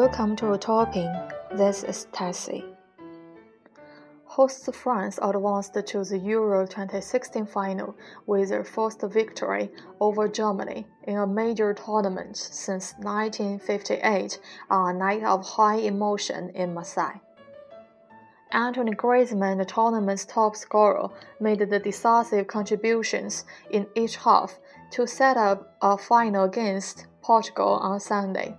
Welcome to Talking. This is Tessie. Host France advanced to the Euro 2016 final with their first victory over Germany in a major tournament since 1958 on a night of high emotion in Marseille. Anthony Griezmann, the tournament's top scorer, made the decisive contributions in each half to set up a final against Portugal on Sunday.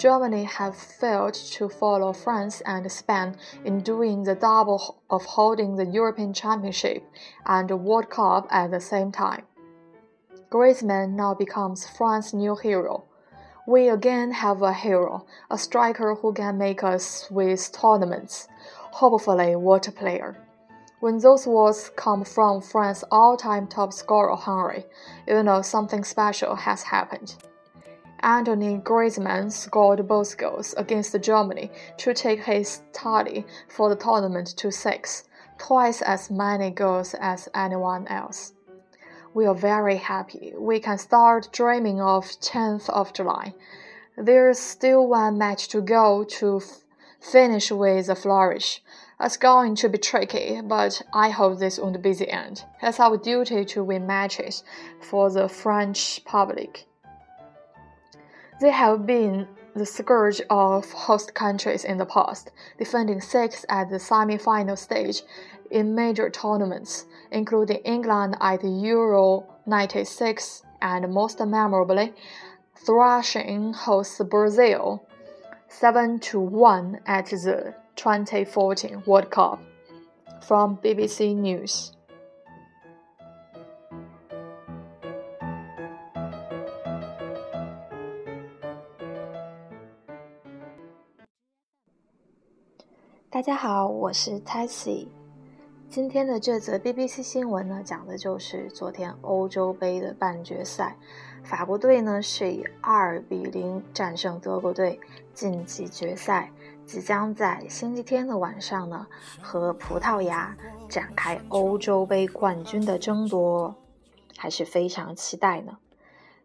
Germany have failed to follow France and Spain in doing the double of holding the European Championship and the World Cup at the same time. Griezmann now becomes France's new hero. We again have a hero, a striker who can make us with tournaments. Hopefully, water player. When those words come from France's all-time top scorer Henry, you know something special has happened. Anthony Griezmann scored both goals against Germany to take his tally for the tournament to six, twice as many goals as anyone else. We are very happy. We can start dreaming of 10th of July. There's still one match to go to finish with a flourish. It's going to be tricky, but I hope this won't be the end. It's our duty to win matches for the French public. They have been the scourge of host countries in the past, defending six at the semi-final stage in major tournaments, including England at the Euro 96 and most memorably, thrashing host Brazil 7 to 1 at the 2014 World Cup. From BBC News. 大家好，我是 Tessie。今天的这则 BBC 新闻呢，讲的就是昨天欧洲杯的半决赛，法国队呢是以二比零战胜德国队晋级决赛，即将在星期天的晚上呢和葡萄牙展开欧洲杯冠军的争夺，还是非常期待呢。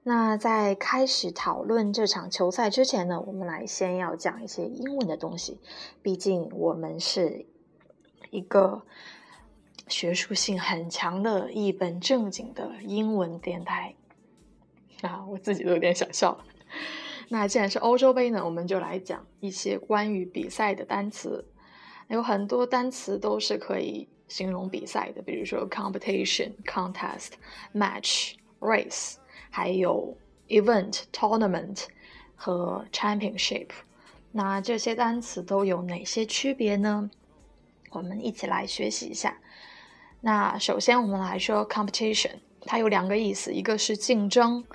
那在开始讨论这场球赛之前呢，我们来先要讲一些英文的东西。毕竟我们是一个学术性很强的一本正经的英文电台啊，我自己都有点想笑了。那既然是欧洲杯呢，我们就来讲一些关于比赛的单词。有很多单词都是可以形容比赛的，比如说 competition、contest、match、race。还有 event、tournament 和 championship，那这些单词都有哪些区别呢？我们一起来学习一下。那首先我们来说 competition，它有两个意思，一个是竞争，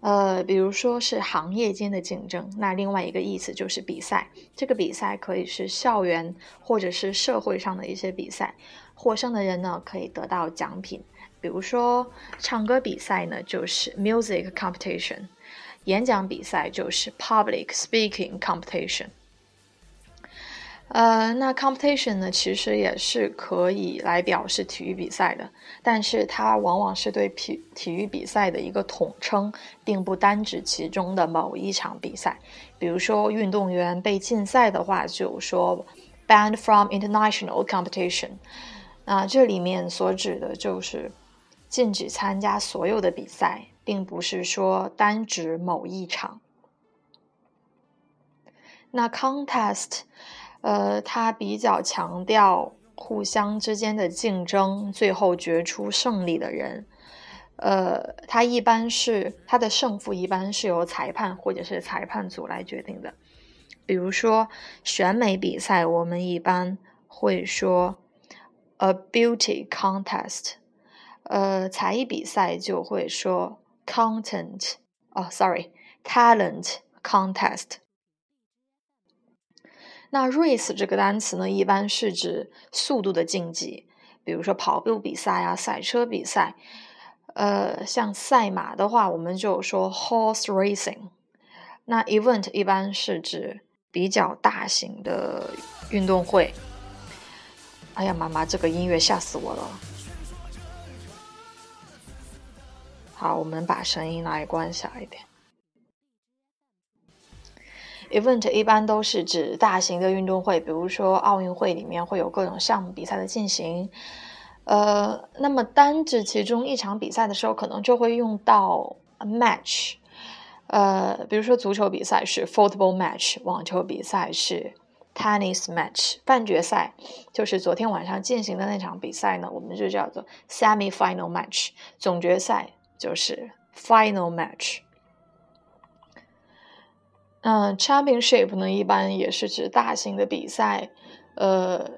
呃，比如说是行业间的竞争；那另外一个意思就是比赛。这个比赛可以是校园或者是社会上的一些比赛，获胜的人呢可以得到奖品。比如说，唱歌比赛呢就是 music competition，演讲比赛就是 public speaking competition。呃，那 competition 呢，其实也是可以来表示体育比赛的，但是它往往是对体体育比赛的一个统称，并不单指其中的某一场比赛。比如说，运动员被禁赛的话，就说 banned from international competition。那这里面所指的就是。禁止参加所有的比赛，并不是说单指某一场。那 contest，呃，它比较强调互相之间的竞争，最后决出胜利的人。呃，它一般是它的胜负一般是由裁判或者是裁判组来决定的。比如说选美比赛，我们一般会说 a beauty contest。呃，才艺比赛就会说 content 哦，sorry，talent contest。那 race 这个单词呢，一般是指速度的竞技，比如说跑步比赛啊、赛车比赛。呃，像赛马的话，我们就说 horse racing。那 event 一般是指比较大型的运动会。哎呀，妈妈，这个音乐吓死我了！好，我们把声音来关小一点。event 一般都是指大型的运动会，比如说奥运会里面会有各种项目比赛的进行。呃，那么单指其中一场比赛的时候，可能就会用到 match。呃，比如说足球比赛是 football match，网球比赛是 tennis match，半决赛就是昨天晚上进行的那场比赛呢，我们就叫做 semi final match，总决赛就是 final match。嗯，championship 呢，一般也是指大型的比赛，呃，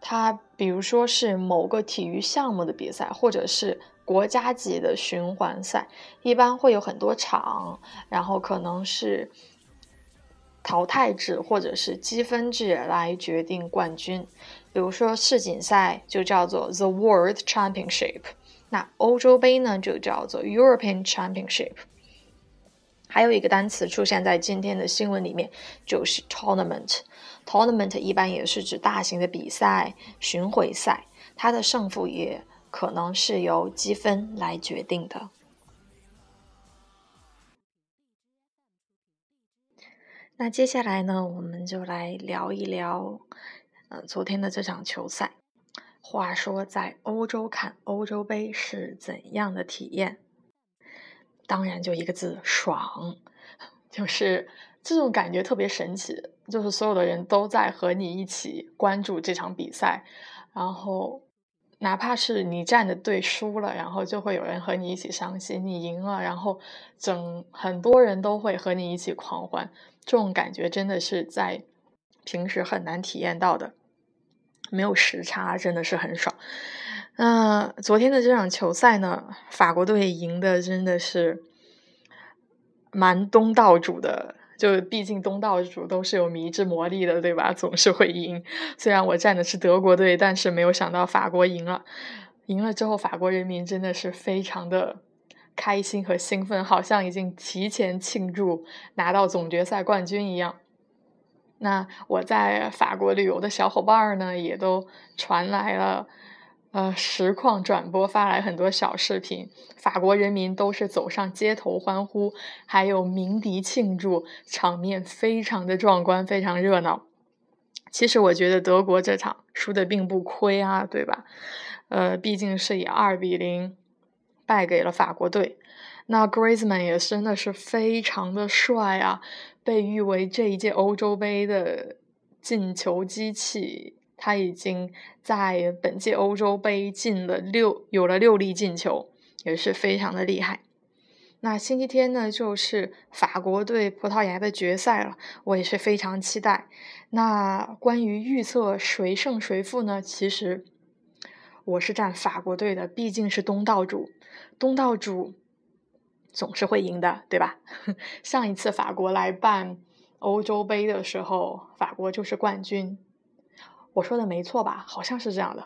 它比如说是某个体育项目的比赛，或者是国家级的循环赛，一般会有很多场，然后可能是淘汰制或者是积分制来决定冠军。比如说世锦赛就叫做 the World Championship，那欧洲杯呢就叫做 European Championship。还有一个单词出现在今天的新闻里面，就是 tournament。tournament 一般也是指大型的比赛、巡回赛，它的胜负也可能是由积分来决定的。那接下来呢，我们就来聊一聊，呃，昨天的这场球赛。话说，在欧洲看欧洲杯是怎样的体验？当然，就一个字，爽，就是这种感觉特别神奇。就是所有的人都在和你一起关注这场比赛，然后哪怕是你站的队输了，然后就会有人和你一起伤心；你赢了，然后整很多人都会和你一起狂欢。这种感觉真的是在平时很难体验到的，没有时差，真的是很爽。那昨天的这场球赛呢，法国队赢的真的是蛮东道主的。就毕竟东道主都是有迷之魔力的，对吧？总是会赢。虽然我站的是德国队，但是没有想到法国赢了。赢了之后，法国人民真的是非常的开心和兴奋，好像已经提前庆祝拿到总决赛冠军一样。那我在法国旅游的小伙伴呢，也都传来了。呃，实况转播发来很多小视频，法国人民都是走上街头欢呼，还有鸣笛庆祝，场面非常的壮观，非常热闹。其实我觉得德国这场输的并不亏啊，对吧？呃，毕竟是以二比零败给了法国队。那 Griezmann 也真的是非常的帅啊，被誉为这一届欧洲杯的进球机器。他已经在本届欧洲杯进了六，有了六粒进球，也是非常的厉害。那星期天呢，就是法国对葡萄牙的决赛了，我也是非常期待。那关于预测谁胜谁负呢？其实我是站法国队的，毕竟是东道主，东道主总是会赢的，对吧？上一次法国来办欧洲杯的时候，法国就是冠军。我说的没错吧？好像是这样的。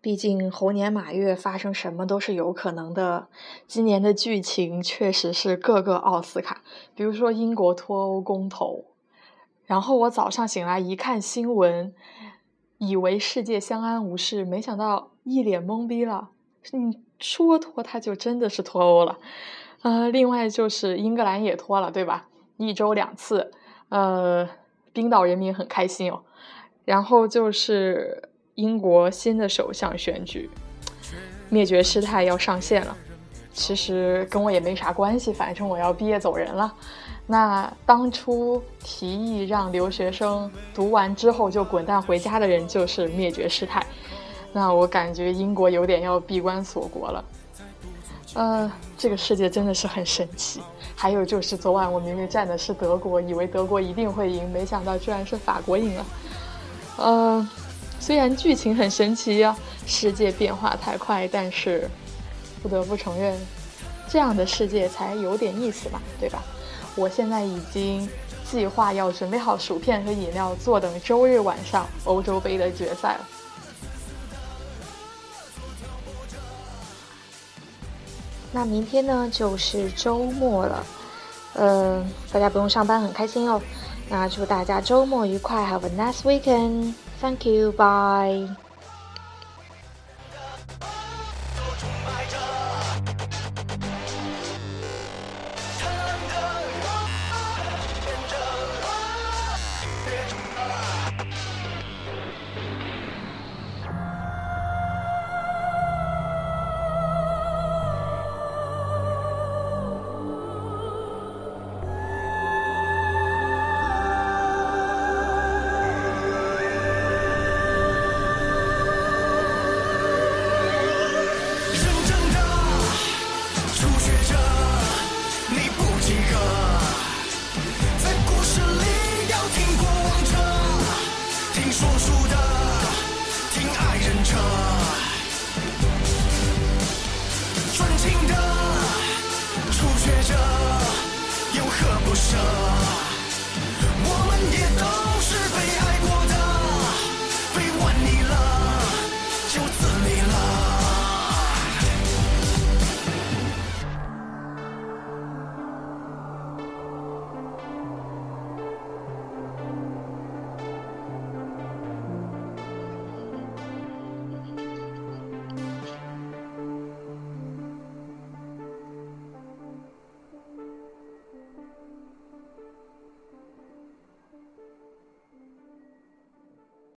毕竟猴年马月发生什么都是有可能的。今年的剧情确实是各个奥斯卡，比如说英国脱欧公投。然后我早上醒来一看新闻，以为世界相安无事，没想到一脸懵逼了。你说脱他就真的是脱欧了。呃，另外就是英格兰也脱了，对吧？一周两次。呃。冰岛人民很开心哦，然后就是英国新的首相选举，灭绝师太要上线了。其实跟我也没啥关系，反正我要毕业走人了。那当初提议让留学生读完之后就滚蛋回家的人就是灭绝师太。那我感觉英国有点要闭关锁国了。呃，这个世界真的是很神奇。还有就是昨晚我明明站的是德国，以为德国一定会赢，没想到居然是法国赢了。呃，虽然剧情很神奇呀，世界变化太快，但是不得不承认，这样的世界才有点意思嘛，对吧？我现在已经计划要准备好薯片和饮料，坐等周日晚上欧洲杯的决赛了。那明天呢，就是周末了，嗯，大家不用上班，很开心哦。那祝大家周末愉快，Have a nice weekend. Thank you. Bye.